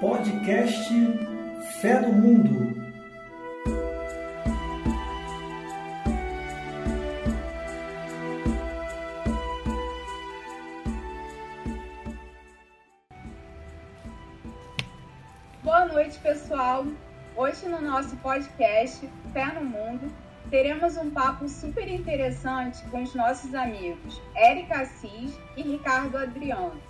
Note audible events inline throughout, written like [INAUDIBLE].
Podcast Fé do Mundo. Boa noite, pessoal. Hoje no nosso podcast Fé no Mundo, teremos um papo super interessante com os nossos amigos Érica Assis e Ricardo Adriano,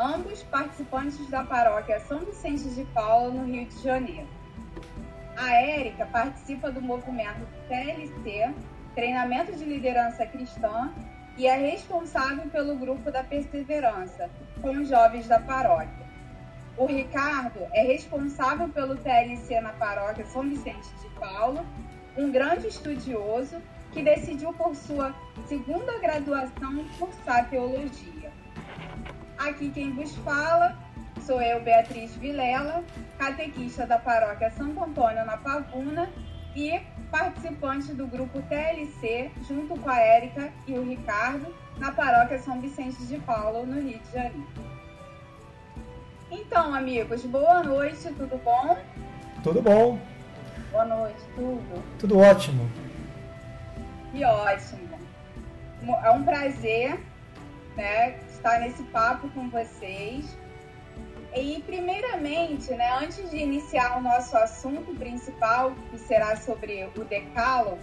ambos participantes da paróquia São Vicente de Paula, no Rio de Janeiro. A Érica participa do movimento TLC, Treinamento de Liderança Cristã, e é responsável pelo grupo da Perseverança, com os jovens da paróquia. O Ricardo é responsável pelo TLC na paróquia São Vicente de Paulo um grande estudioso que decidiu por sua segunda graduação cursar teologia. Aqui quem vos fala sou eu, Beatriz Vilela, catequista da paróquia Santo Antônio na Pavuna e participante do grupo TLC, junto com a Érica e o Ricardo, na paróquia São Vicente de Paulo, no Rio de Janeiro. Então, amigos, boa noite, tudo bom? Tudo bom. Boa noite, tudo? Tudo ótimo. Que ótimo. É um prazer né, estar nesse papo com vocês. E, primeiramente, né, antes de iniciar o nosso assunto principal, que será sobre o Decálogo,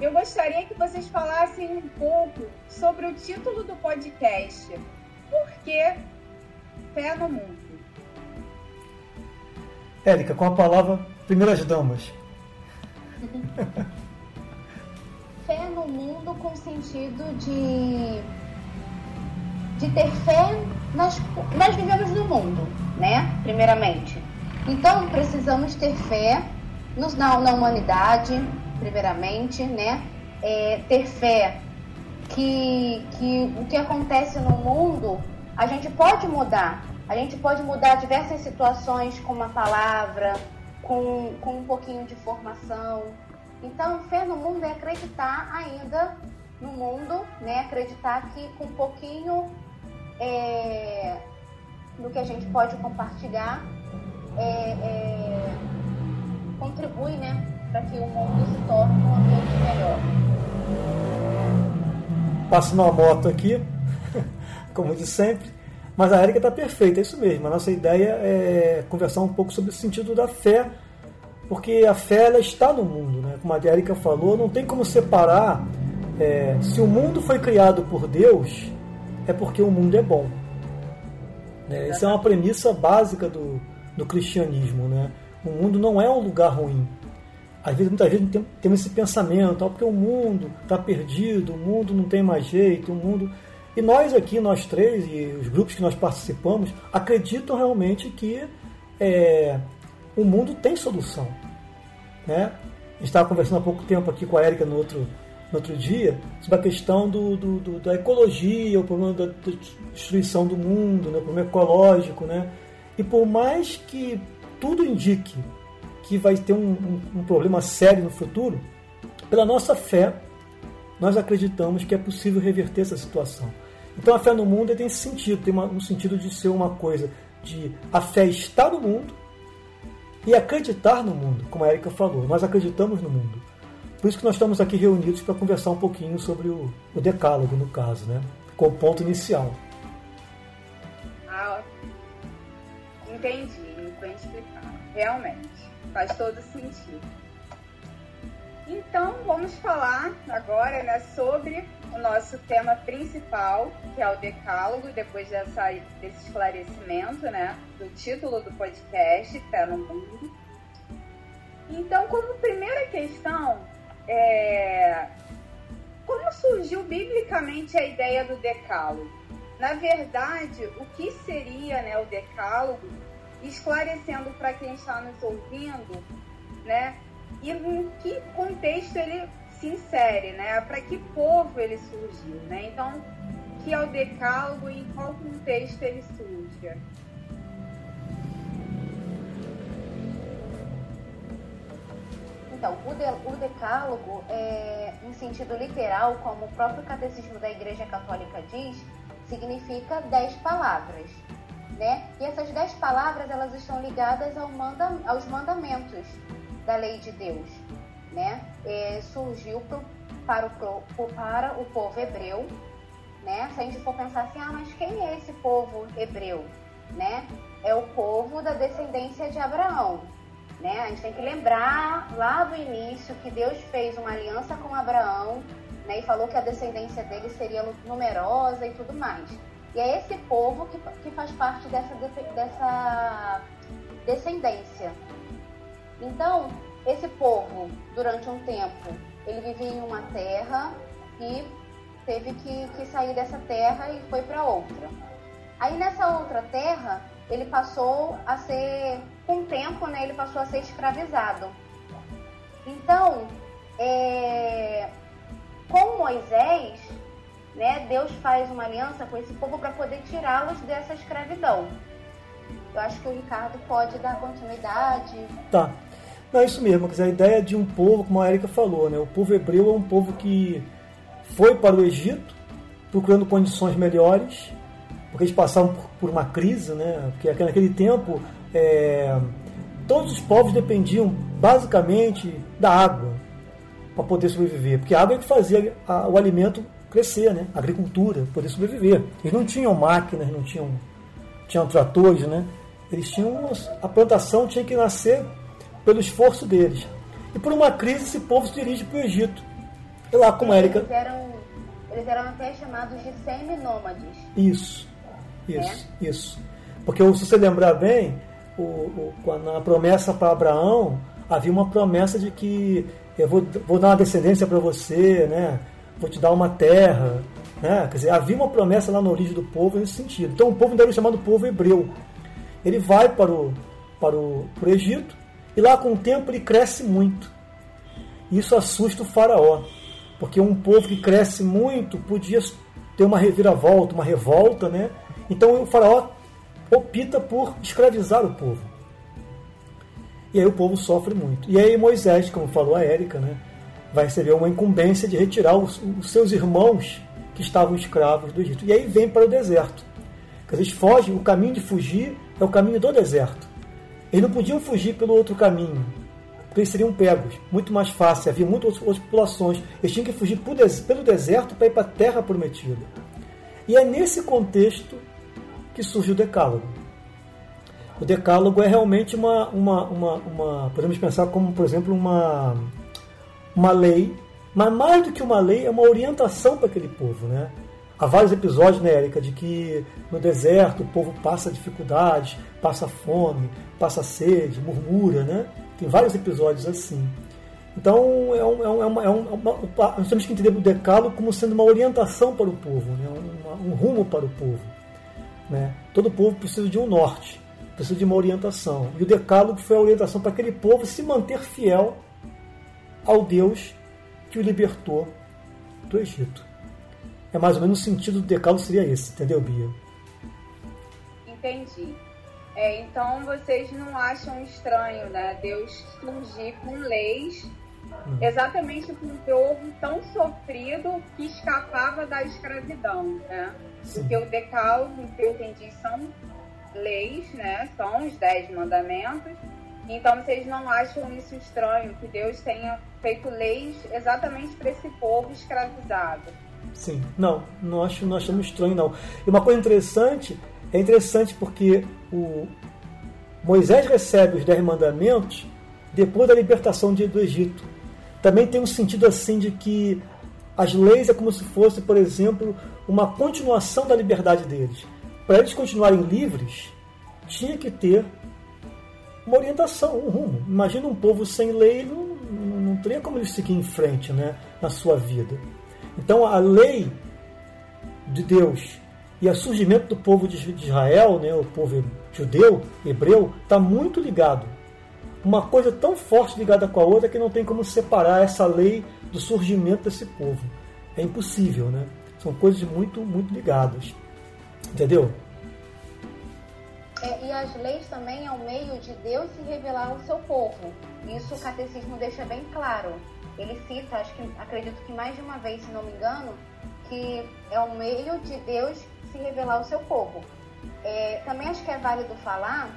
eu gostaria que vocês falassem um pouco sobre o título do podcast. Por que Fé no Mundo? Érica, com a palavra Primeiras damas. [LAUGHS] fé no mundo com sentido de de ter fé nas nós vivemos no mundo, né? Primeiramente. Então precisamos ter fé nos, na, na humanidade, primeiramente, né? É, ter fé que, que o que acontece no mundo a gente pode mudar. A gente pode mudar diversas situações com uma palavra, com, com um pouquinho de formação. Então, fé no mundo é acreditar ainda no mundo, né? Acreditar que com um pouquinho é, do que a gente pode compartilhar é, é, contribui, né? Para que o mundo se torne um ambiente melhor. Passo uma moto aqui, [LAUGHS] como de sempre. Mas a Érica está perfeita, é isso mesmo. A nossa ideia é conversar um pouco sobre o sentido da fé, porque a fé ela está no mundo, né? Como a Érica falou, não tem como separar. É, se o mundo foi criado por Deus, é porque o mundo é bom. Né? Essa é uma premissa básica do, do cristianismo. Né? O mundo não é um lugar ruim. Às vezes, muitas vezes tem, temos esse pensamento, porque o mundo está perdido, o mundo não tem mais jeito, o mundo e nós aqui, nós três, e os grupos que nós participamos, acreditam realmente que é, o mundo tem solução. Né? A gente estava conversando há pouco tempo aqui com a Érica no outro, no outro dia sobre a questão do, do, do, da ecologia, o problema da, destruição do mundo, né? o problema ecológico. Né? E por mais que tudo indique que vai ter um, um, um problema sério no futuro, pela nossa fé, nós acreditamos que é possível reverter essa situação. Então a fé no mundo tem esse sentido, tem uma, um sentido de ser uma coisa de a fé estar no mundo e acreditar no mundo, como a Erika falou. Nós acreditamos no mundo. Por isso que nós estamos aqui reunidos para conversar um pouquinho sobre o, o decálogo, no caso, né? com o ponto inicial. Ah, entendi, bem explicado. Realmente, faz todo sentido. Então, vamos falar agora né, sobre o nosso tema principal, que é o decálogo, depois dessa, desse esclarecimento né, do título do podcast, Fé no Mundo. Então, como primeira questão, é, como surgiu biblicamente a ideia do decálogo? Na verdade, o que seria né, o decálogo, esclarecendo para quem está nos ouvindo, né, e em que contexto ele se insere, né? Para que povo ele surgiu, né? Então, que é o decálogo e em qual contexto ele surge? Então, o, de, o decálogo, é, em sentido literal, como o próprio catecismo da Igreja Católica diz, significa dez palavras. né? E essas dez palavras elas estão ligadas ao manda, aos mandamentos da lei de Deus, né? É, surgiu pro, para, o, para o povo hebreu, né? Se a gente for pensar assim, ah, mas quem é esse povo hebreu, né? É o povo da descendência de Abraão, né? A gente tem que lembrar lá do início que Deus fez uma aliança com Abraão, né? E falou que a descendência dele seria numerosa e tudo mais. E é esse povo que, que faz parte dessa, dessa descendência. Então, esse povo, durante um tempo, ele vivia em uma terra e teve que, que sair dessa terra e foi para outra. Aí nessa outra terra, ele passou a ser, com o tempo, né, ele passou a ser escravizado. Então, é, com Moisés, né, Deus faz uma aliança com esse povo para poder tirá-los dessa escravidão. Eu acho que o Ricardo pode dar continuidade. Tá. Não, é isso mesmo. A ideia de um povo, como a Erika falou, né, o povo hebreu é um povo que foi para o Egito procurando condições melhores, porque eles passavam por, uma crise, né? Porque naquele tempo é, todos os povos dependiam basicamente da água para poder sobreviver, porque a água é que fazia a, o alimento crescer, né? A agricultura, poder sobreviver. Eles não tinham máquinas, não tinham, tinham tratores, né? Eles tinham a plantação tinha que nascer pelo esforço deles. E por uma crise esse povo se dirige para o Egito. E lá com a Érica. Eles eram, eles eram até chamados de semi-nômades. Isso, isso, é? isso. Porque se você lembrar bem, o, o, na promessa para Abraão, havia uma promessa de que eu vou, vou dar uma descendência para você, né? vou te dar uma terra. Né? Quer dizer, havia uma promessa lá na origem do povo nesse sentido. Então o povo ainda era chamado povo hebreu. Ele vai para o, para o, para o Egito e lá com o tempo ele cresce muito. Isso assusta o faraó, porque um povo que cresce muito podia ter uma reviravolta, uma revolta, né? Então o faraó opta por escravizar o povo. E aí o povo sofre muito. E aí Moisés, como falou a Érica, né? vai receber uma incumbência de retirar os, os, seus irmãos que estavam escravos do Egito. E aí vem para o deserto. Porque eles fogem, o caminho de fugir é o caminho do deserto. Eles não podiam fugir pelo outro caminho, porque eles seriam pegos. Muito mais fácil, havia muitas outras populações. Eles tinham que fugir pelo deserto para ir para a terra prometida. E é nesse contexto que surge o Decálogo. O Decálogo é realmente uma, uma, uma, uma podemos pensar como, por exemplo, uma uma lei, mas mais do que uma lei, é uma orientação para aquele povo. Né? Há vários episódios, né, Érica, de que no deserto o povo passa dificuldades, passa fome, passa sede, murmura, né? Tem vários episódios assim. Então, é, um, é, um, é, é uma, nós temos que entender o decalo como sendo uma orientação para o povo, né? um, um rumo para o povo. Né? Todo povo precisa de um norte, precisa de uma orientação. E o decálogo foi a orientação para aquele povo se manter fiel ao Deus que o libertou do Egito. É mais ou menos o sentido do decálogo seria esse, entendeu, Bia? Entendi. É, então vocês não acham estranho, né? Deus surgir com leis hum. exatamente para um povo tão sofrido que escapava da escravidão, né? Sim. Porque o decálogo, que eu entendi, são leis, né? São os dez mandamentos então vocês não acham isso estranho, que Deus tenha feito leis exatamente para esse povo escravizado? Sim, não, não acho, não achamos estranho não. E uma coisa interessante, é interessante porque o Moisés recebe os dez mandamentos depois da libertação do Egito. Também tem um sentido assim de que as leis é como se fosse, por exemplo, uma continuação da liberdade deles. Para eles continuarem livres, tinha que ter uma orientação, um rumo. Imagina um povo sem lei, não, não teria como ele seguir em frente né, na sua vida. Então a lei de Deus e o surgimento do povo de Israel, né, o povo judeu, hebreu, está muito ligado. Uma coisa tão forte ligada com a outra que não tem como separar essa lei do surgimento desse povo. É impossível, né? São coisas muito, muito ligadas. Entendeu? É, e as leis também é um meio de Deus se revelar ao seu povo. Isso o catecismo deixa bem claro. Ele cita, acho que acredito que mais de uma vez, se não me engano, que é um meio de Deus se revelar ao seu povo. é, também acho que é válido falar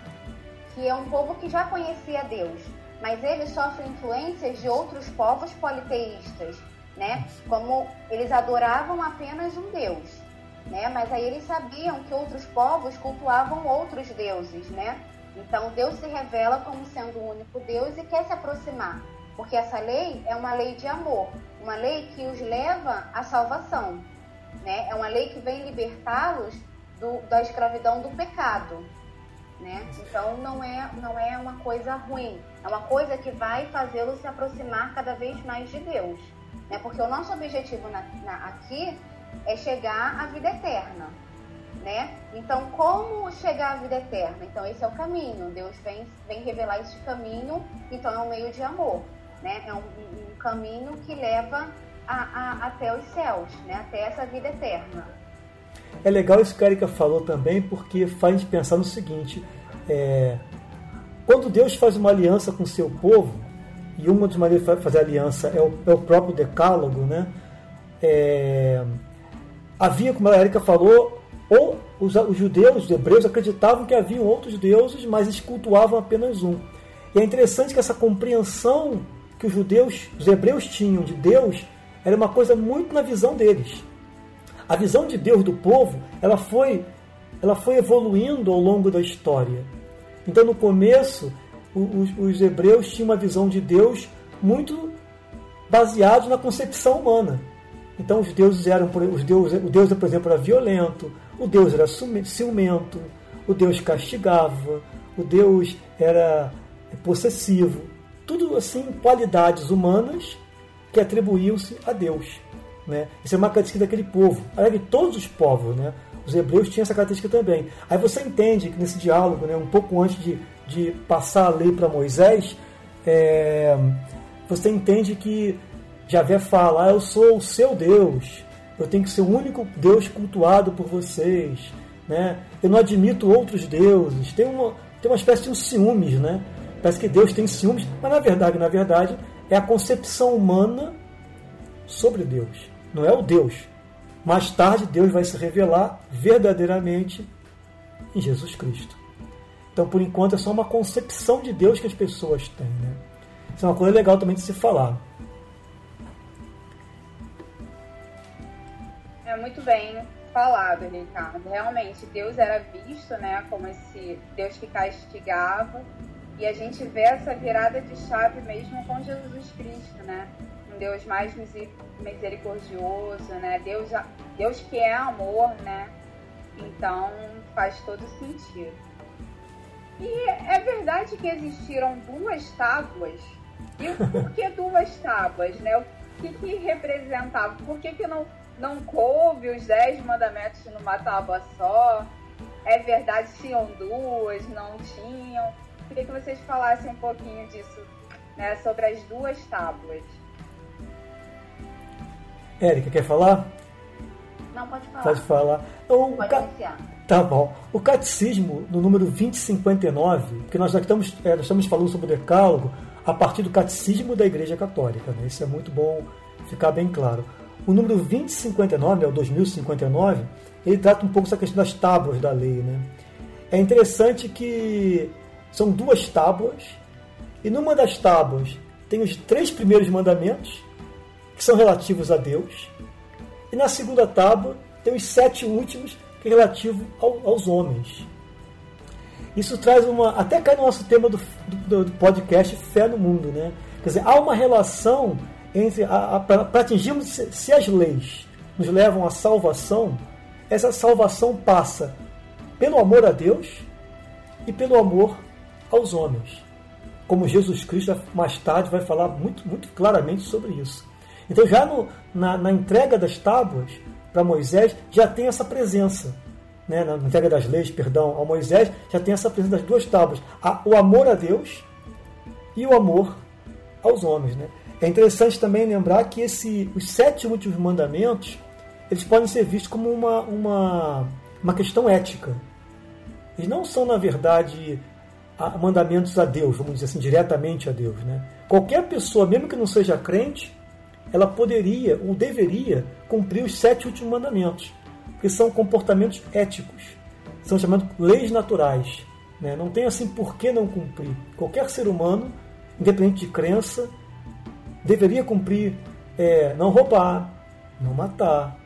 que é um povo que já conhecia Deus, mas ele sofre influências de outros povos politeístas, né? Como eles adoravam apenas um Deus, né? Mas aí eles sabiam que outros povos cultuavam outros deuses, né? Então Deus se revela como sendo o único Deus e quer se aproximar, porque essa lei é uma lei de amor, uma lei que os leva à salvação, né? É uma lei que vem libertá-los da escravidão do pecado, né? Então não é não é uma coisa ruim, é uma coisa que vai fazê-los se aproximar cada vez mais de Deus, né? Porque o nosso objetivo na, na, aqui é chegar à vida eterna, né? Então, como chegar à vida eterna? Então, esse é o caminho. Deus vem, vem revelar esse caminho, então é um meio de amor, né? É um, um caminho que leva a, a, até os céus, né? Até essa vida eterna. É legal isso que a Erika falou também, porque faz a gente pensar no seguinte: é, quando Deus faz uma aliança com seu povo, e uma das maneiras de fazer aliança é o, é o próprio decálogo, né? É, havia, como a Erika falou, ou os, os, judeus, os hebreus, acreditavam que haviam outros deuses, mas eles cultuavam apenas um. E é interessante que essa compreensão que os judeus, os hebreus tinham de Deus, era uma coisa muito na visão deles. A visão de Deus do povo, ela foi, ela foi evoluindo ao longo da história. Então, no começo, os, os hebreus tinham uma visão de Deus muito baseado na concepção humana. Então os deuses eram, os deuses, o deus, por exemplo, era violento, o deus era ciumento, o deus castigava, o deus era possessivo. Tudo assim, qualidades humanas que atribuíam-se a Deus. Né? Isso é uma característica daquele povo. Aliás, de todos os povos, né? Os hebreus tinham essa característica também. Aí você entende que nesse diálogo, né, um pouco antes de, de passar a lei para Moisés, é, você entende que Javé fala: ah, Eu sou o seu Deus, eu tenho que ser o único Deus cultuado por vocês. Né? Eu não admito outros deuses. Tem uma, tem uma espécie de um ciúmes, né? Parece que Deus tem ciúmes, mas na verdade, na verdade, é a concepção humana sobre Deus. Não é o Deus. Mais tarde, Deus vai se revelar verdadeiramente em Jesus Cristo. Então, por enquanto, é só uma concepção de Deus que as pessoas têm. Né? Isso é uma coisa legal também de se falar. É muito bem falado, Ricardo. Realmente, Deus era visto né, como esse Deus que castigava. E a gente vê essa virada de chave mesmo com Jesus Cristo, né? Deus mais misericordioso, né? Deus, Deus que é amor, né? Então faz todo sentido. E é verdade que existiram duas tábuas. E por que [LAUGHS] duas tábuas, né? O que, que representava? Por que, que não, não coube os dez mandamentos numa tábua só? É verdade, tinham duas, não tinham? Queria que vocês falassem um pouquinho disso, né? Sobre as duas tábuas. Érica, quer falar? Não, pode falar. Pode falar. Então, pode ca... Tá bom. O catecismo, no número 2059, porque nós já estamos, é, nós estamos falando sobre o decálogo a partir do catecismo da Igreja Católica. Né? Isso é muito bom ficar bem claro. O número 2059, é o 2059, ele trata um pouco essa questão das tábuas da lei. Né? É interessante que são duas tábuas, e numa das tábuas tem os três primeiros mandamentos, que são relativos a Deus, e na segunda tábua tem os sete últimos, que é relativo ao, aos homens. Isso traz uma. Até cai no nosso tema do, do, do podcast Fé no Mundo, né? Quer dizer, há uma relação entre. Para atingirmos se, se as leis nos levam à salvação, essa salvação passa pelo amor a Deus e pelo amor aos homens. Como Jesus Cristo mais tarde vai falar muito, muito claramente sobre isso. Então, já no, na, na entrega das tábuas para Moisés, já tem essa presença. Né? Na entrega das leis, perdão, a Moisés, já tem essa presença das duas tábuas: a, o amor a Deus e o amor aos homens. Né? É interessante também lembrar que esse, os sete últimos mandamentos eles podem ser vistos como uma, uma, uma questão ética. Eles não são, na verdade, mandamentos a Deus, vamos dizer assim, diretamente a Deus. Né? Qualquer pessoa, mesmo que não seja crente, ela poderia ou deveria cumprir os sete últimos mandamentos, que são comportamentos éticos. são chamadas leis naturais. Né? Não tem assim por que não cumprir. Qualquer ser humano, independente de crença, deveria cumprir é, não roubar, não matar,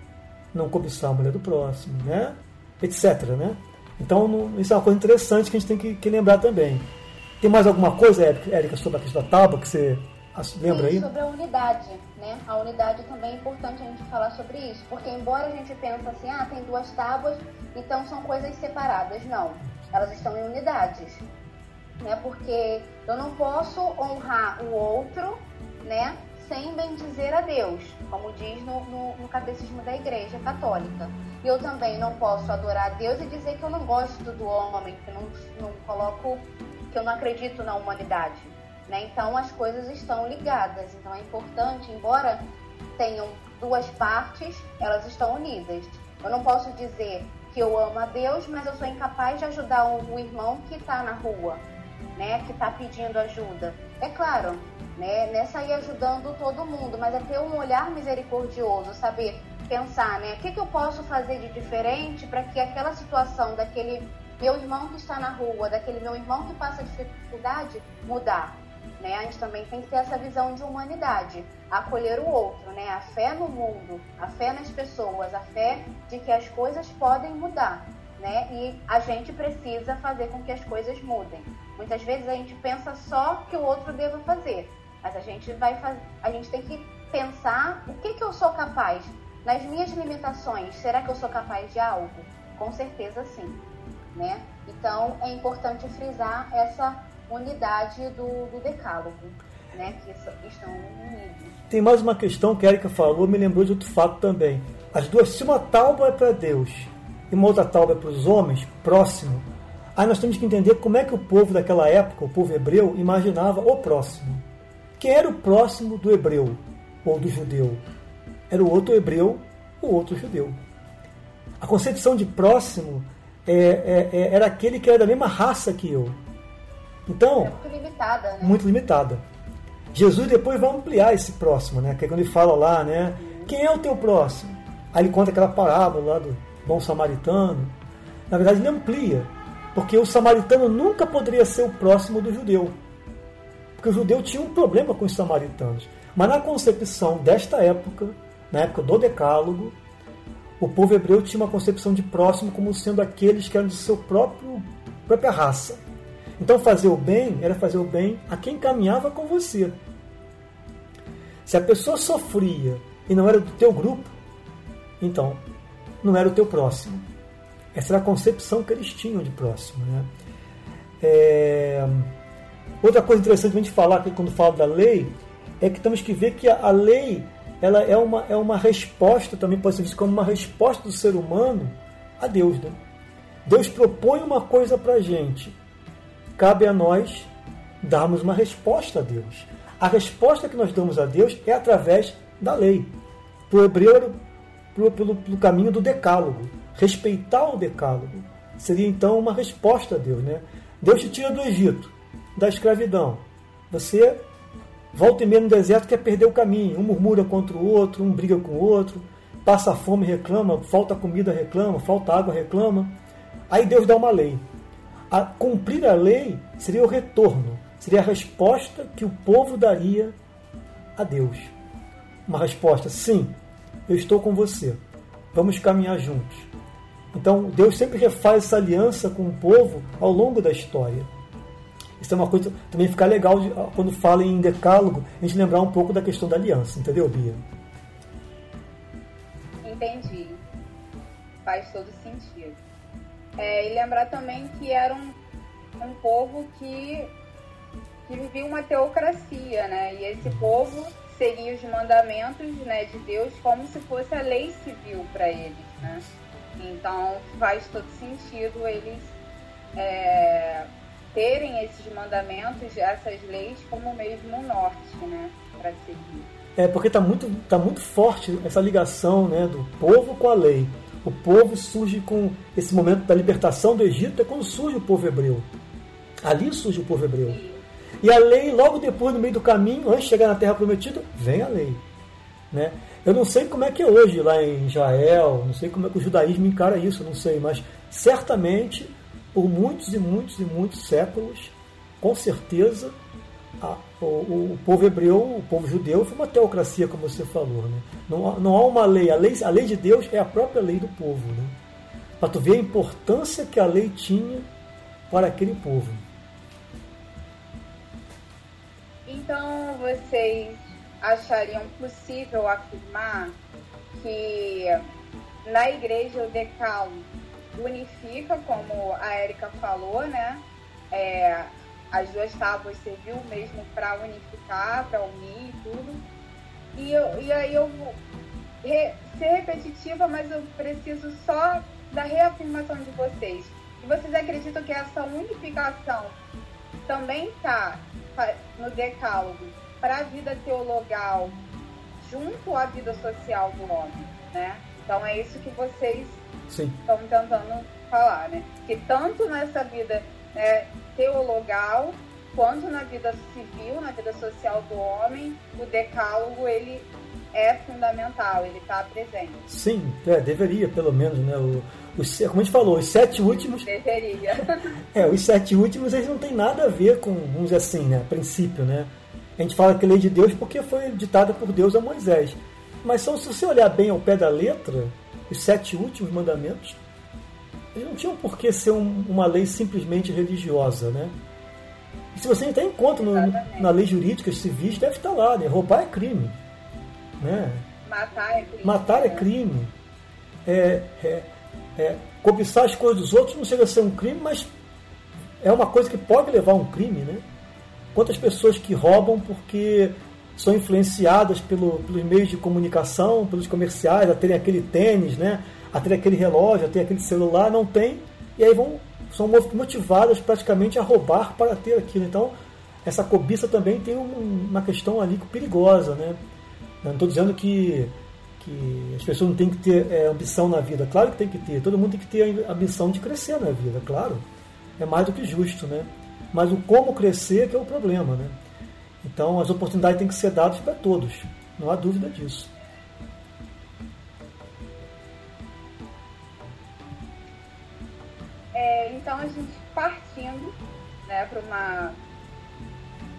não cobiçar a mulher do próximo, né? etc. Né? Então, não, isso é uma coisa interessante que a gente tem que, que lembrar também. Tem mais alguma coisa, Érica, sobre a questão da tábua que você lembra Sim, aí? sobre a unidade, né? A unidade também é importante a gente falar sobre isso, porque embora a gente pense assim, ah, tem duas tábuas, então são coisas separadas. Não, elas estão em unidades, né? Porque eu não posso honrar o outro, né? Sem bendizer a Deus, como diz no, no, no Catecismo da Igreja Católica. E eu também não posso adorar a Deus e dizer que eu não gosto do homem, que eu não, não coloco, que eu não acredito na humanidade. Né? Então as coisas estão ligadas. Então é importante, embora tenham duas partes, elas estão unidas. Eu não posso dizer que eu amo a Deus, mas eu sou incapaz de ajudar o, irmão que está na rua, né? Que está pedindo ajuda. É claro, né? Nessa aí ajudando todo mundo, mas é ter um olhar misericordioso, saber pensar, né? O que, que eu posso fazer de diferente para que aquela situação daquele meu irmão que está na rua, daquele meu irmão que passa dificuldade, mudar. Né? A gente também tem que ter essa visão de humanidade, acolher o outro, né? a fé no mundo, a fé nas pessoas, a fé de que as coisas podem mudar. Né? E a gente precisa fazer com que as coisas mudem. Muitas vezes a gente pensa só que o outro deva fazer, mas a gente vai a gente tem que pensar o que, que eu sou capaz nas minhas limitações. Será que eu sou capaz de algo? Com certeza sim, né? Então é importante frisar essa unidade do, do decálogo, né, que estão unidos. Tem mais uma questão que a Erika falou, me lembrou de outro fato também. As duas, se uma tábua é para Deus e uma outra tábua é para os homens, próximo, aí nós temos que entender como é que o povo daquela época, o povo hebreu, imaginava o próximo. Quem era o próximo do hebreu ou do judeu? Era o outro hebreu, o outro judeu. A concepção de próximo é, é, é, era aquele que era da mesma raça que eu. Então, é muito limitada, né? Muito limitada. Jesus depois vai ampliar esse próximo, né? Que é quando ele fala lá, né? Quem é o teu próximo? Aí ele conta aquela parábola lá do bom samaritano. Na verdade, ele amplia, porque o samaritano nunca poderia ser o próximo do judeu. Porque o judeu tinha um problema com os samaritanos. Mas na concepção desta época, na época do Decálogo, o povo hebreu tinha uma concepção de próximo como sendo aqueles que eram de seu próprio própria raça. Então fazer o bem era fazer o bem a quem caminhava com você. Se a pessoa sofria e não era do teu grupo, então não era o teu próximo. Essa era a concepção que eles tinham de próximo. Né? É... Outra coisa interessante a gente falar aqui quando fala da lei é que temos que ver que a lei ela é uma, é uma resposta, também pode ser vista como uma resposta do ser humano a Deus. Né? Deus propõe uma coisa para a gente cabe a nós darmos uma resposta a Deus. A resposta que nós damos a Deus é através da lei. Para o hebreu, pelo, pelo, pelo caminho do decálogo. Respeitar o decálogo seria então uma resposta a Deus. Né? Deus te tira do Egito, da escravidão. Você volta e meia no deserto quer perder o caminho. Um murmura contra o outro, um briga com o outro, passa fome reclama, falta comida reclama, falta água reclama. Aí Deus dá uma lei. A cumprir a lei seria o retorno, seria a resposta que o povo daria a Deus. Uma resposta: sim, eu estou com você, vamos caminhar juntos. Então Deus sempre refaz essa aliança com o povo ao longo da história. Isso é uma coisa também fica legal de, quando fala em decálogo, a gente lembrar um pouco da questão da aliança, entendeu, Bia? Entendi. Faz todo sentido. É, e lembrar também que era um, um povo que, que vivia uma teocracia, né? E esse povo seguia os mandamentos né, de Deus como se fosse a lei civil para eles, né? Então faz todo sentido eles é, terem esses mandamentos, essas leis como mesmo um norte, né? Para seguir. É porque está muito, tá muito forte essa ligação né, do povo com a lei. O povo surge com esse momento da libertação do Egito, é quando surge o povo hebreu. Ali surge o povo hebreu. E a lei, logo depois, no meio do caminho, antes de chegar na terra prometida, vem a lei. Né? Eu não sei como é que é hoje lá em Israel, não sei como é que o judaísmo encara isso, não sei, mas certamente por muitos e muitos e muitos séculos, com certeza, a, o, o, povo hebreu, o povo judeu, foi uma teocracia, como você falou. Né? Não, não há uma lei. A, lei. a lei de Deus é a própria lei do povo. Né? Para tu ver a importância que a lei tinha para aquele povo. Então, vocês achariam possível afirmar que na igreja o decalo unifica, como a Érica falou, né? É, as duas tábuas serviu mesmo para unificar, para unir e tudo. E, eu, e aí eu vou re, ser repetitiva, mas eu preciso só da reafirmação de vocês. E vocês acreditam que essa unificação também está no decálogo para a vida teologal junto à vida social do homem, né? Então é isso que vocês estão tentando falar, né? Que tanto nessa vida né, teologal quanto na vida civil, na vida social do homem, o decálogo ele é fundamental, ele está presente. Sim, é, deveria, pelo menos, né? O, os, como a gente falou, os sete últimos. Deveria. [LAUGHS] é, os sete últimos eles não têm nada a ver com, vamos dizer assim, né? A princípio, né? A gente fala que lei de Deus porque foi ditada por Deus a Moisés. Mas só, se você olhar bem ao pé da letra, os sete últimos mandamentos, não tinham por que ser um, uma lei simplesmente religiosa, né? E se você até encontra no, na lei jurídica civis, deve estar lá, né? Roubar é crime. Né? Matar é crime. Matar é crime. É, é, é, cobiçar as coisas dos outros não chega a ser um crime, mas é uma coisa que pode levar a um crime, né? Quantas pessoas que roubam porque são influenciadas pelo, pelos meios de comunicação, pelos comerciais, a terem aquele tênis, né? a ter aquele relógio, a ter aquele celular, não tem, e aí vão, são motivadas praticamente a roubar para ter aquilo. Então, essa cobiça também tem um, uma questão ali perigosa. Né? não estou dizendo que, que as pessoas não têm que ter é, ambição na vida, claro que tem que ter, todo mundo tem que ter a ambição de crescer na vida, claro, é mais do que justo, né? mas o como crescer que é o problema. Né? Então as oportunidades têm que ser dadas para todos, não há dúvida disso. É, então a gente partindo né, para uma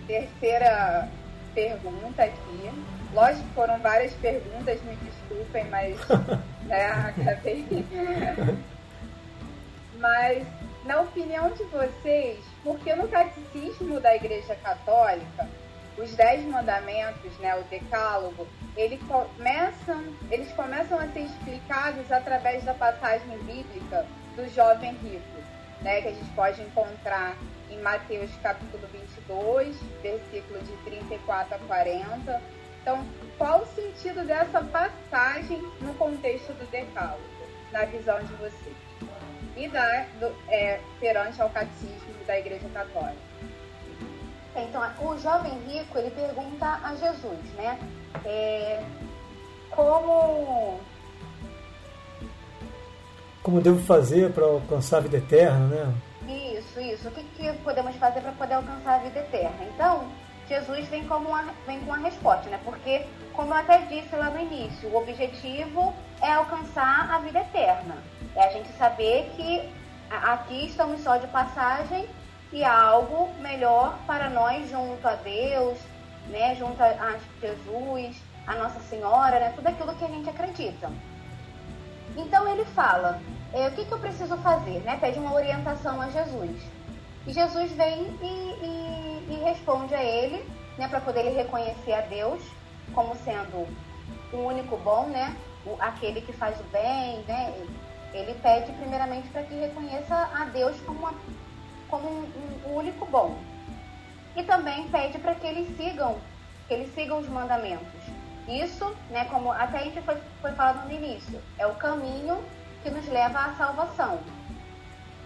terceira pergunta aqui. Lógico que foram várias perguntas, me desculpem, mas [LAUGHS] né, acabei. mas, na opinião de vocês, porque no catecismo da Igreja Católica os dez mandamentos, né, o decálogo, ele começam, eles começam a ser explicados através da passagem bíblica do jovem rico, né, que a gente pode encontrar em Mateus capítulo 22, versículo de 34 a 40. Então, qual o sentido dessa passagem no contexto do decálogo, na visão de vocês? E da, do, é, perante ao catecismo da Igreja Católica? Então, o jovem rico, ele pergunta a Jesus, né? É, como... Como devo fazer para alcançar a vida eterna, né? Isso, isso. O que, que podemos fazer para poder alcançar a vida eterna? Então, Jesus vem, como uma, vem com uma resposta, né? Porque, como eu até disse lá no início, o objetivo é alcançar a vida eterna. É a gente saber que aqui estamos só de passagem e algo melhor para nós junto a Deus, né, junto a Jesus, a Nossa Senhora, né, tudo aquilo que a gente acredita. Então ele fala, é, o que, que, eu preciso fazer? Né? Pede uma orientação a Jesus. E Jesus vem e, e, e responde a ele, né, para poder ele reconhecer a Deus como sendo o único bom, né, o, aquele que faz o bem, né, ele pede primeiramente para que reconheça a Deus como uma como um, um, único bom. E também pede para que eles sigam, que eles sigam os mandamentos. Isso, né, como até a gente foi, foi falado no início, é o caminho que nos leva à salvação.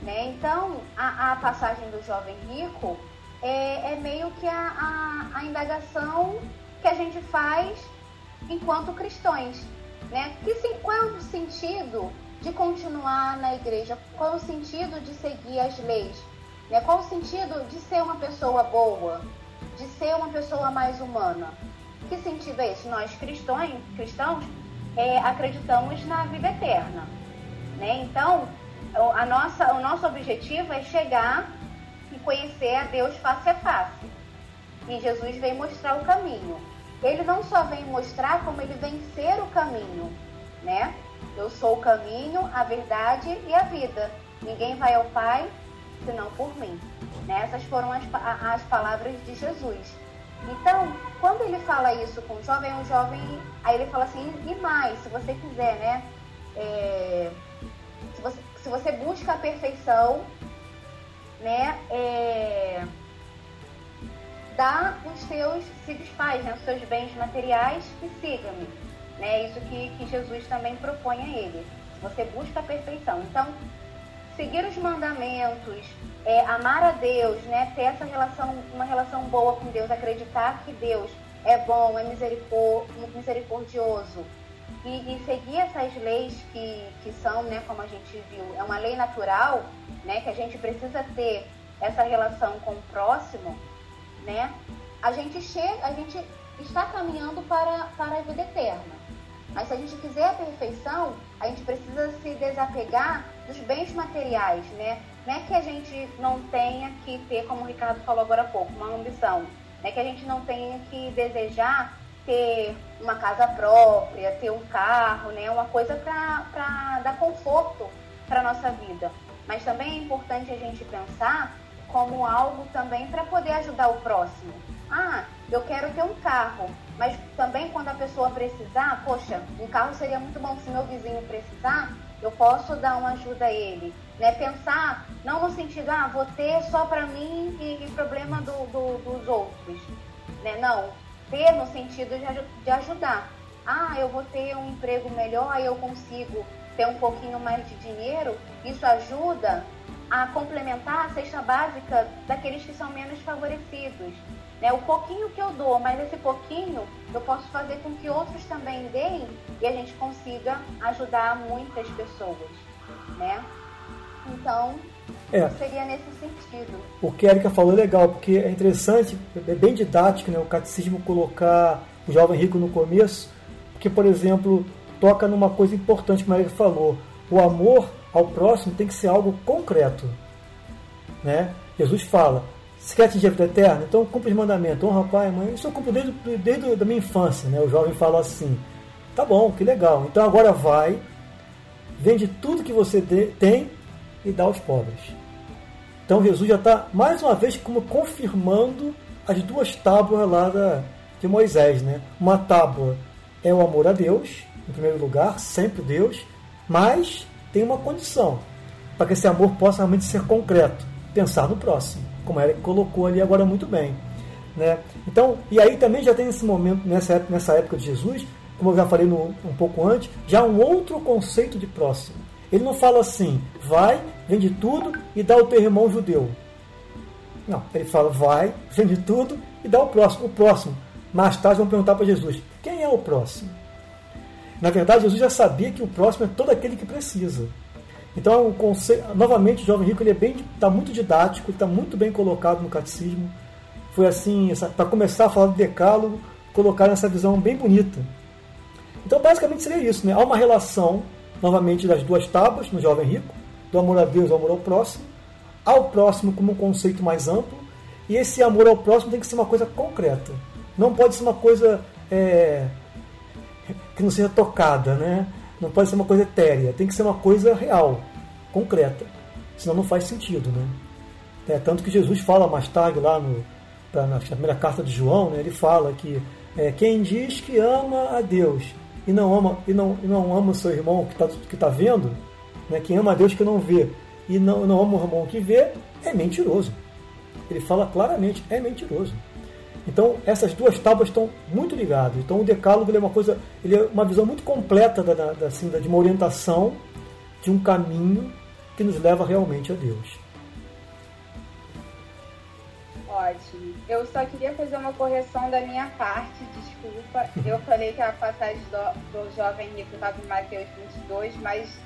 Né? Então, a, a passagem do jovem rico é, é meio que a, a, a, indagação que a gente faz enquanto cristãos. Né? Que, qual é o sentido de continuar na igreja? Qual é o sentido de seguir as leis? Né? Qual o sentido de ser uma pessoa boa, de ser uma pessoa mais humana? que sentido é esse? Nós cristãos, cristãos é, acreditamos na vida eterna. Né? Então, a nossa, o nosso objetivo é chegar e conhecer a Deus face a face. E Jesus vem mostrar o caminho. Ele não só vem mostrar, como ele vem ser o caminho, né? Eu sou o caminho, a verdade e a vida. Ninguém vai ao Pai senão por mim. Né? Essas foram as, as palavras de Jesus. Então, quando ele fala isso com o jovem, o jovem, aí ele fala assim, e mais, se você quiser, né? É, se, você, se você busca a perfeição, né? É, dá os seus, se desfaz, né? Os seus bens materiais e siga-me. Né? Isso que, que Jesus também propõe a ele. Você busca a perfeição. Então, seguir os mandamentos, é, amar a Deus, né? ter essa relação, uma relação boa com Deus, acreditar que Deus é bom, é misericordioso e, e, seguir essas leis que, que são, né, como a gente viu, é uma lei natural, né, que a gente precisa ter essa relação com o próximo, né, a gente chega, a gente está caminhando para, para a vida eterna. Mas se a gente quiser a perfeição, a gente precisa se desapegar dos bens materiais, né? Não é que a gente não tenha que ter, como o Ricardo falou agora há pouco, uma ambição. Não é que a gente não tenha que desejar ter uma casa própria, ter um carro, né? Uma coisa para dar conforto para nossa vida. Mas também é importante a gente pensar como algo também para poder ajudar o próximo. Ah, eu quero ter um carro, mas também quando a pessoa precisar, poxa, um carro seria muito bom se meu vizinho precisar, eu posso dar uma ajuda a ele. Né? Pensar não no sentido, ah, vou ter só para mim e, e problema do, do, dos outros. Né? Não, ter no sentido de, de ajudar. Ah, eu vou ter um emprego melhor, eu consigo ter um pouquinho mais de dinheiro. Isso ajuda a complementar a cesta básica daqueles que são menos favorecidos. Né? O pouquinho que eu dou, mas esse pouquinho eu posso fazer com que outros também deem e a gente consiga ajudar muitas pessoas, né? Então, é. seria nesse sentido. O que a Erika falou é legal, porque é interessante, é bem didático, né? O catecismo colocar o jovem rico no começo, porque, por exemplo, toca numa coisa importante que a Erika falou. O amor ao próximo tem que ser algo concreto. Né? Jesus fala, se quer atingir a vida eterna, então cumpre os mandamentos, honra pai e mãe. Isso eu cumpro desde, desde a minha infância. Né? O jovem fala assim, tá bom, que legal. Então agora vai, vende tudo que você tem e dá aos pobres. Então Jesus já está, mais uma vez, como confirmando as duas tábuas lá da, de Moisés. Né? Uma tábua é o amor a Deus, em primeiro lugar, sempre Deus, mas tem uma condição para que esse amor possa realmente ser concreto, pensar no próximo como a Eric colocou ali agora muito bem. Né? Então, e aí também já tem nesse momento, nessa época, nessa época de Jesus, como eu já falei no, um pouco antes, já um outro conceito de próximo. Ele não fala assim, vai, vende tudo e dá ao teu irmão judeu. Não, ele fala, vai, vende tudo e dá ao próximo. O próximo. Mais tarde vão perguntar para Jesus, quem é o próximo? Na verdade, Jesus já sabia que o próximo é todo aquele que precisa. Então, o conceito, novamente, o jovem rico ele é bem, está muito didático, está muito bem colocado no catecismo. Foi assim, para começar a falar do decálogo, colocar essa visão bem bonita. Então, basicamente seria isso, né? Há uma relação, novamente, das duas tábuas no jovem rico, do amor a Deus do amor ao próximo, ao próximo como um conceito mais amplo, e esse amor ao próximo tem que ser uma coisa concreta. Não pode ser uma coisa é, que não seja tocada, né? Não pode ser uma coisa etérea, tem que ser uma coisa real, concreta. Senão não faz sentido, né? É, tanto que Jesus fala mais tarde lá no, na primeira carta de João, né, ele fala que é, quem diz que ama a Deus e não ama, e não, e não ama o seu irmão que está que tá vendo, né, quem ama a Deus que não vê e não, não ama o irmão que vê, é mentiroso. Ele fala claramente, é mentiroso. Então, essas duas tábuas estão muito ligadas. Então, o decálogo é uma coisa, ele é uma visão muito completa da, da, assim, de uma orientação de um caminho que nos leva realmente a Deus. Ótimo. Eu só queria fazer uma correção da minha parte, desculpa. [LAUGHS] Eu falei que a passagem do, do jovem rico estava em Mateus 22, mas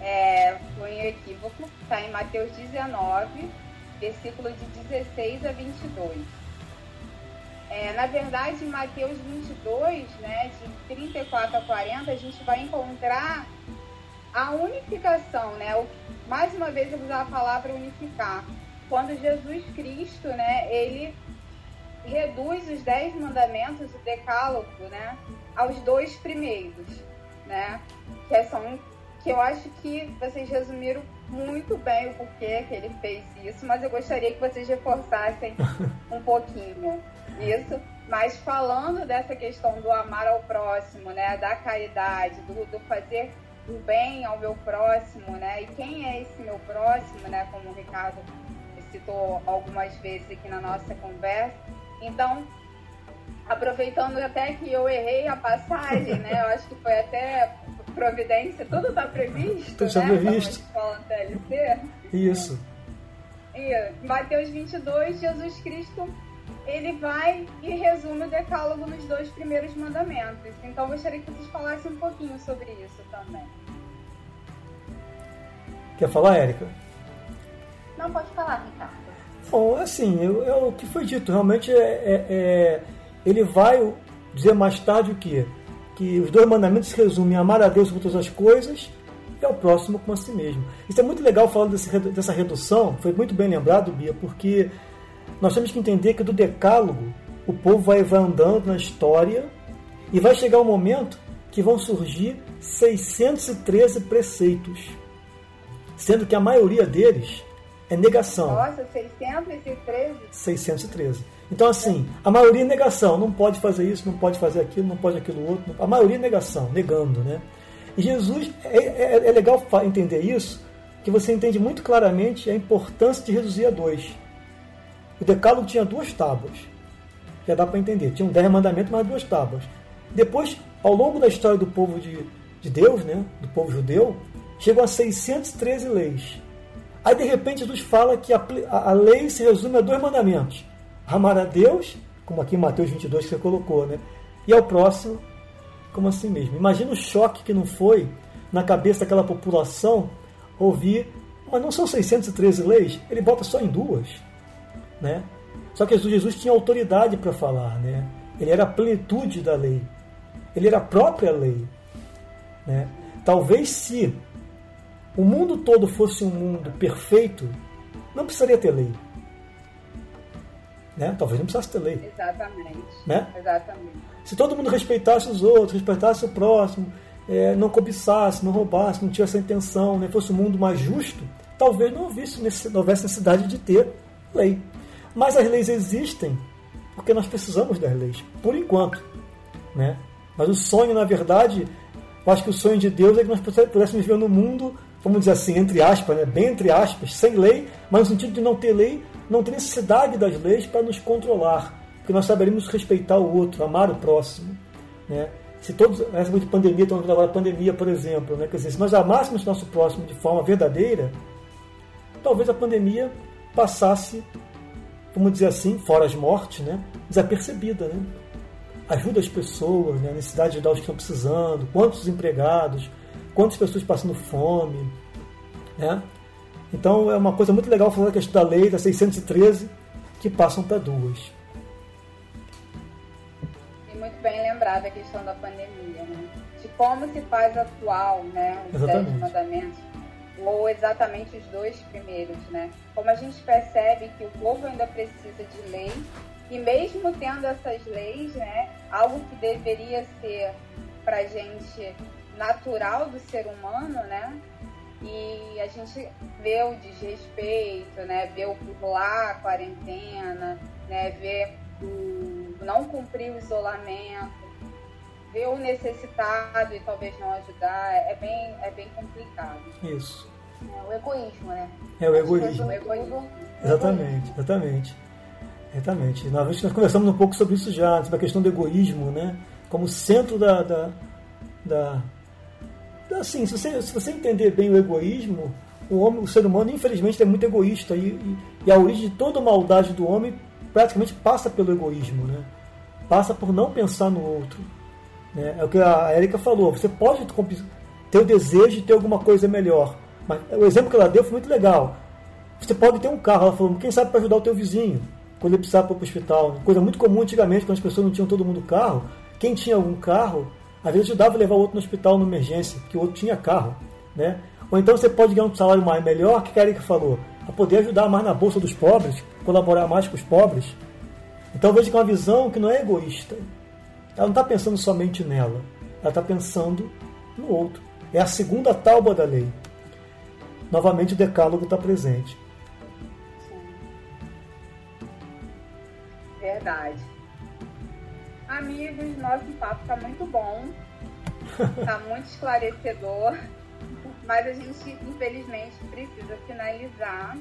é, foi um equívoco. Está em Mateus 19, versículo de 16 a 22. É, na verdade, em Mateus 22, né, de 34 a 40, a gente vai encontrar a unificação, né? O, mais uma vez eu vou usar a palavra unificar. Quando Jesus Cristo, né, ele reduz os dez mandamentos, o decálogo, né, aos dois primeiros, né, que são que eu acho que vocês resumiram muito bem o porquê que ele fez isso, mas eu gostaria que vocês reforçassem [LAUGHS] um pouquinho isso. Mas falando dessa questão do amar ao próximo, né, da caridade, do, do fazer o bem ao meu próximo, né, e quem é esse meu próximo, né, como o Ricardo citou algumas vezes aqui na nossa conversa. Então, aproveitando até que eu errei a passagem, né, eu acho que foi até providência, tudo está previsto, tudo está né? previsto. TLC. Isso. E Mateus 22, Jesus Cristo, ele vai e resume o decálogo nos dois primeiros mandamentos. Então, eu gostaria que vocês falassem um pouquinho sobre isso também. Quer falar, Érica? Não, pode falar, Ricardo. Bom, assim, eu, eu, o que foi dito realmente é, é, é, ele vai dizer mais tarde o que? Que os dois mandamentos resumem amar a Deus por todas as coisas e ao próximo como a si mesmo. Isso é muito legal falando desse, dessa redução, foi muito bem lembrado, Bia, porque nós temos que entender que do decálogo o povo vai, vai andando na história e vai chegar um momento que vão surgir 613 preceitos, sendo que a maioria deles é negação. Nossa, 613? 613. Então, assim, a maioria é negação. Não pode fazer isso, não pode fazer aquilo, não pode aquilo outro. A maioria é negação, negando, né? E Jesus, é, é, é legal entender isso, que você entende muito claramente a importância de reduzir a dois. O decálogo tinha duas tábuas. Já dá para entender. Tinham dez mandamentos, mais duas tábuas. Depois, ao longo da história do povo de, de Deus, né, do povo judeu, chegam a 613 leis. Aí, de repente, Jesus fala que a, a, lei se resume a dois mandamentos amar a Deus, como aqui em Mateus 22 que você colocou, né? E ao próximo, como assim mesmo. Imagina o choque que não foi na cabeça daquela população ouvir, mas não são 613 leis, ele bota só em duas, né? Só que Jesus tinha autoridade para falar, né? Ele era a plenitude da lei. Ele era a própria lei, né? Talvez se o mundo todo fosse um mundo perfeito, não precisaria ter lei. Né? Talvez não precisasse ter lei. Exatamente. Né? Exatamente. Se todo mundo respeitasse os outros, respeitasse o próximo, é, não cobiçasse, não roubasse, não tivesse essa intenção, né? fosse um mundo mais justo, talvez não houvesse, não houvesse necessidade de ter lei. Mas as leis existem porque nós precisamos das leis, por enquanto. Né? Mas o sonho, na verdade, eu acho que o sonho de Deus é que nós pudéssemos viver no mundo, vamos dizer assim, entre aspas, né? bem entre aspas, sem lei, mas no sentido de não ter lei, não tem necessidade das leis para nos controlar, porque nós saberemos respeitar o outro, amar o próximo. Né? Se todos, essa de pandemia, estamos vendo agora a pandemia, por exemplo, né? Quer dizer, se nós amássemos nosso próximo de forma verdadeira, talvez a pandemia passasse, vamos dizer assim, fora as mortes, né? desapercebida. Né? Ajuda as pessoas, né? a necessidade de ajudar os que estão precisando, quantos empregados, quantas pessoas passando fome. Né? Então é uma coisa muito legal falar da questão da lei da 613 que passam para duas. E muito bem lembrada a questão da pandemia, né? De como se faz atual, né? Os exatamente. dez mandamentos, ou exatamente os dois primeiros, né? Como a gente percebe que o povo ainda precisa de lei, e mesmo tendo essas leis, né? Algo que deveria ser pra gente natural do ser humano, né? e a gente vê o desrespeito, né? Vê o pular a quarentena, né? Vê o não cumprir o isolamento, vê o necessitado e talvez não ajudar, é bem, é bem complicado. Isso. É o egoísmo, né? É o egoísmo. É o egoísmo. Exatamente, exatamente. Exatamente. Nós, nós conversamos um pouco sobre isso já, sobre a questão do egoísmo, né? Como centro da, da, da assim, se você, se você entender bem o egoísmo, o homem, o ser humano, infelizmente, é muito egoísta e, e, e, a origem de toda maldade do homem praticamente passa pelo egoísmo, né? Passa por não pensar no outro. Né? É o que a Erika falou. Você pode ter o desejo de ter alguma coisa melhor, mas o exemplo que ela deu foi muito legal. Você pode ter um carro, ela falou, quem sabe para ajudar o teu vizinho. quando ele precisava para o hospital. Coisa muito comum antigamente, quando as pessoas não tinham todo mundo carro. Quem tinha algum carro, às vezes ajudava a levar o outro no hospital numa emergência, que o outro tinha carro. Né? Ou então você pode ganhar um salário mais melhor, que Eric falou, a poder ajudar mais na bolsa dos pobres, colaborar mais com os pobres. Então veja que é uma visão que não é egoísta. Ela não está pensando somente nela, ela está pensando no outro. É a segunda tábua da lei. Novamente o decálogo está presente. Verdade. Amigos, nosso papo está muito bom. Está [LAUGHS] muito esclarecedor. Mas a gente, infelizmente, precisa finalizar.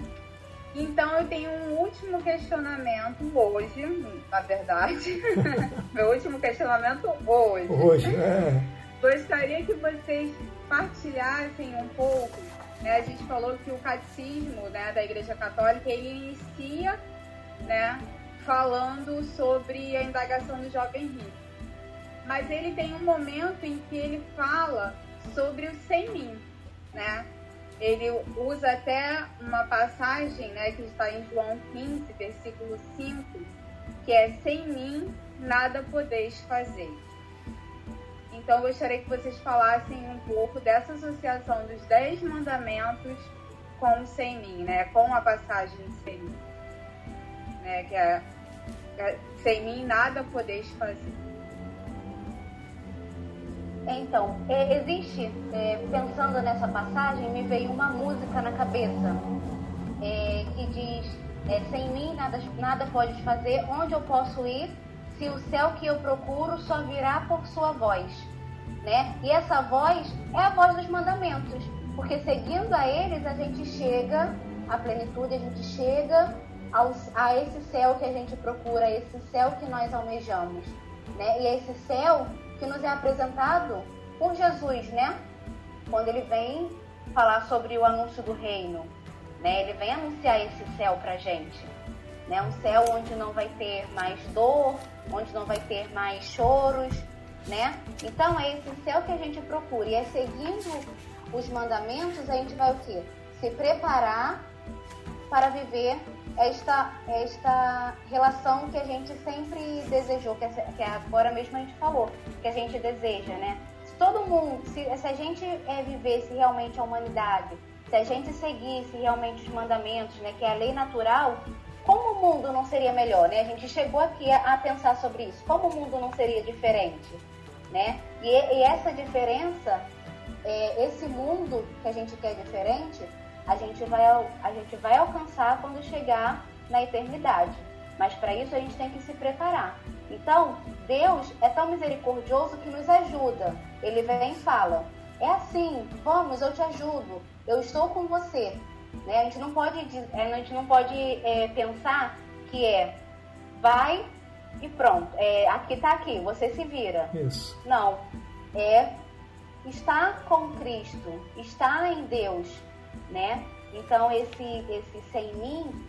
Então eu tenho um último questionamento hoje, na verdade. [LAUGHS] Meu último questionamento hoje. Hoje, é. Gostaria que vocês partilhassem um pouco. Né? A gente falou que o catecismo né, da Igreja Católica ele inicia né, falando sobre a indagação do jovem rico. Mas ele tem um momento em que ele fala sobre o sem mim, né? Ele usa até uma passagem, né, que está em João 15, versículo 5, que é sem mim nada podeis fazer. Então, gostaria que vocês falassem um pouco dessa associação dos dez mandamentos com o sem mim, né? Com a passagem sem mim. Né? Que é, sem mim nada podeis fazer. Então, é, existe, é, pensando nessa passagem, me veio uma música na cabeça é, que diz: é, Sem mim nada, nada podes fazer, onde eu posso ir se o céu que eu procuro só virá por sua voz. Né? E essa voz é a voz dos mandamentos, porque seguindo a eles a gente chega à plenitude, a gente chega a esse céu que a gente procura, esse céu que nós almejamos. Né? E esse céu que nos é apresentado por Jesus, né? Quando ele vem falar sobre o anúncio do reino, né? Ele vem anunciar esse céu pra gente, né? Um céu onde não vai ter mais dor, onde não vai ter mais choros, né? Então é esse céu que a gente procura e é seguindo os mandamentos a gente vai o quê? Se preparar para viver esta, esta relação que a gente sempre desejou, que, que agora mesmo a gente falou, que a gente deseja, né? Se todo mundo, se, se a gente é, vivesse realmente a humanidade, se a gente seguisse realmente os mandamentos, né, que é a lei natural, como o mundo não seria melhor, né? A gente chegou aqui a, a pensar sobre isso. Como o mundo não seria diferente, né? E, e essa diferença, é, esse mundo que a gente quer diferente, a gente vai, a gente vai alcançar quando chegar na eternidade. Mas para isso a gente tem que se preparar. Então, Deus é tão misericordioso que nos ajuda. Ele vem e fala: é assim, vamos, eu te ajudo, eu estou com você. Né? A gente não pode, é, a gente não pode é, pensar que é vai e pronto, é, aqui está aqui, você se vira. Isso. Não, é estar com Cristo, estar em Deus, né? Então esse esse sem mim,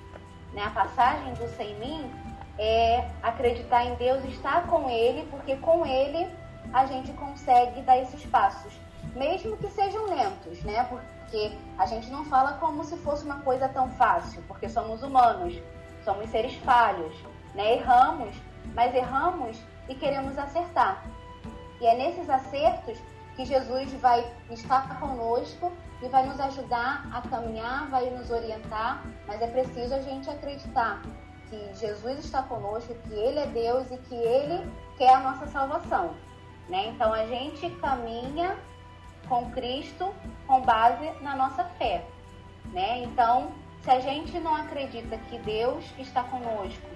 né, a passagem do sem mim é acreditar em Deus, estar com ele, porque com ele a gente consegue dar esses passos, mesmo que sejam lentos, né? Porque a gente não fala como se fosse uma coisa tão fácil, porque somos humanos, somos seres falhos, né? Erramos, mas erramos e queremos acertar. E é nesses acertos que Jesus vai estar conosco e vai nos ajudar a caminhar, vai nos orientar, mas é preciso a gente acreditar que Jesus está conosco, que Ele é Deus e que Ele quer a nossa salvação. Né? Então a gente caminha com Cristo com base na nossa fé. Né? Então, se a gente não acredita que Deus está conosco,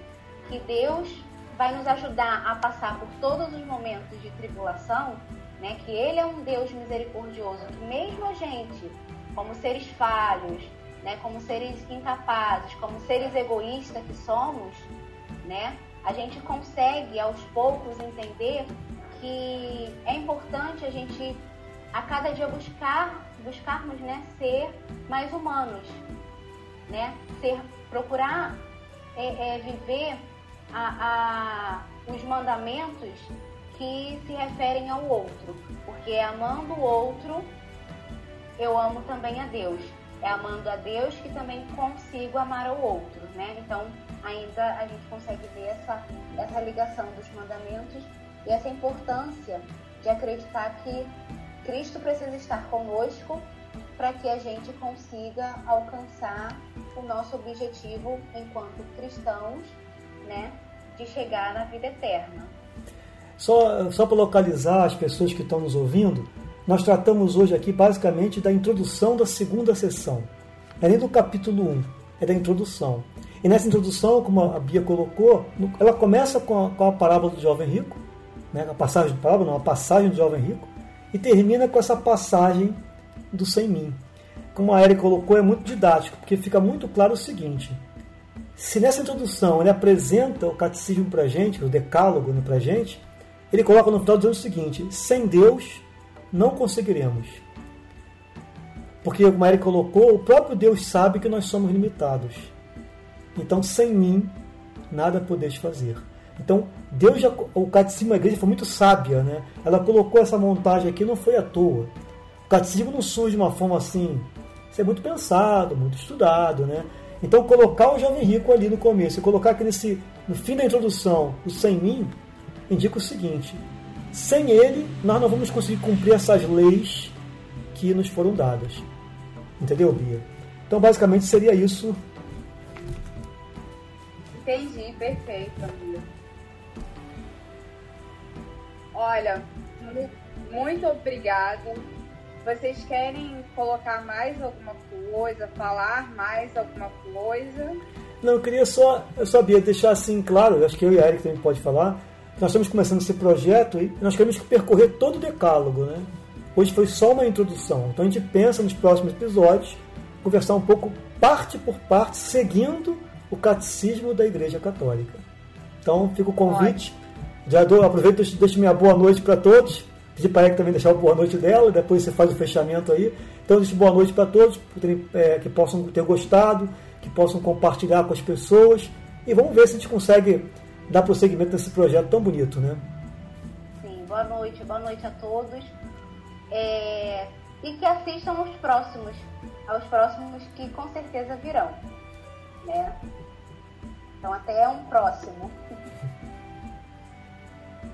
que Deus vai nos ajudar a passar por todos os momentos de tribulação, né? Que Ele é um Deus misericordioso, que mesmo a gente, como seres falhos, né? Como seres incapazes, como seres egoístas que somos, né? A gente consegue aos poucos entender que é importante a gente a cada dia buscar buscarmos né ser mais humanos né ser procurar é, é, viver a, a, os mandamentos que se referem ao outro, porque amando o outro, eu amo também a Deus. É amando a Deus que também consigo amar ao outro, né? Então, ainda a gente consegue ver essa, essa ligação dos mandamentos e essa importância de acreditar que Cristo precisa estar conosco para que a gente consiga alcançar o nosso objetivo enquanto cristãos, né, de chegar na vida eterna. Só, só para localizar as pessoas que estão nos ouvindo, nós tratamos hoje aqui basicamente da introdução da segunda sessão. É nem do capítulo 1, é da introdução. E nessa introdução, como a Bia colocou, ela começa com a, com a parábola do jovem rico, né, a passagem de parábola, não, a passagem do jovem rico, e termina com essa passagem do sem mim. Como a Eric colocou, é muito didático, porque fica muito claro o seguinte: se nessa introdução ele apresenta o catecismo para gente, o decálogo né, para gente, ele coloca no final dizendo o seguinte: sem Deus não conseguiremos. Porque, como Eric colocou, o próprio Deus sabe que nós somos limitados. Então, sem mim, nada podeis fazer. Então, Deus já, o catecismo da igreja foi muito sábia, né? Ela colocou essa montagem aqui, não foi à toa. O catecismo não surge de uma forma assim, isso é muito pensado, muito estudado, né? Então, colocar o jovem rico ali no começo e colocar aqui nesse, no fim da introdução, o sem mim, indica o seguinte: sem ele, nós não vamos conseguir cumprir essas leis que nos foram dadas. Entendeu, Bia? Então, basicamente, seria isso. Entendi, perfeito, Bia. Olha, muito obrigada. Vocês querem colocar mais alguma coisa, falar mais alguma coisa? Não, eu queria só, eu sabia deixar assim claro, acho que eu e a Eric também pode falar, nós estamos começando esse projeto e nós queremos percorrer todo o decálogo, né? Hoje foi só uma introdução, então a gente pensa nos próximos episódios conversar um pouco parte por parte, seguindo o catecismo da Igreja Católica. Então fica o convite. Já dou, aproveito e deixo minha boa noite para todos. Pedi para também deixar a boa noite dela, depois você faz o fechamento aí. Então deixo boa noite para todos, é, que possam ter gostado, que possam compartilhar com as pessoas. E vamos ver se a gente consegue dar prosseguimento nesse projeto tão bonito, né? Sim, boa noite, boa noite a todos. É... E que assistam os próximos, aos próximos que com certeza virão. Né? Então até um próximo. [LAUGHS]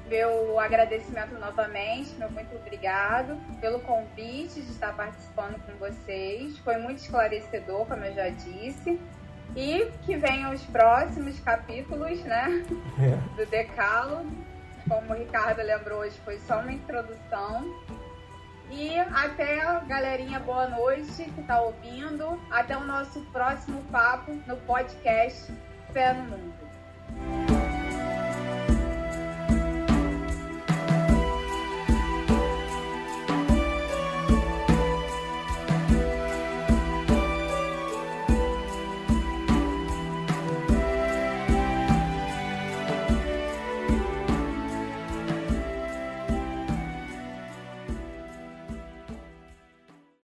Meu agradecimento novamente, meu muito obrigado pelo convite de estar participando com vocês. Foi muito esclarecedor, como eu já disse. E que venham os próximos capítulos, né? É. Do Decálogo. Como o Ricardo lembrou hoje, foi só uma introdução. E até, galerinha, boa noite que está ouvindo. Até o nosso próximo papo no podcast Fé no Mundo.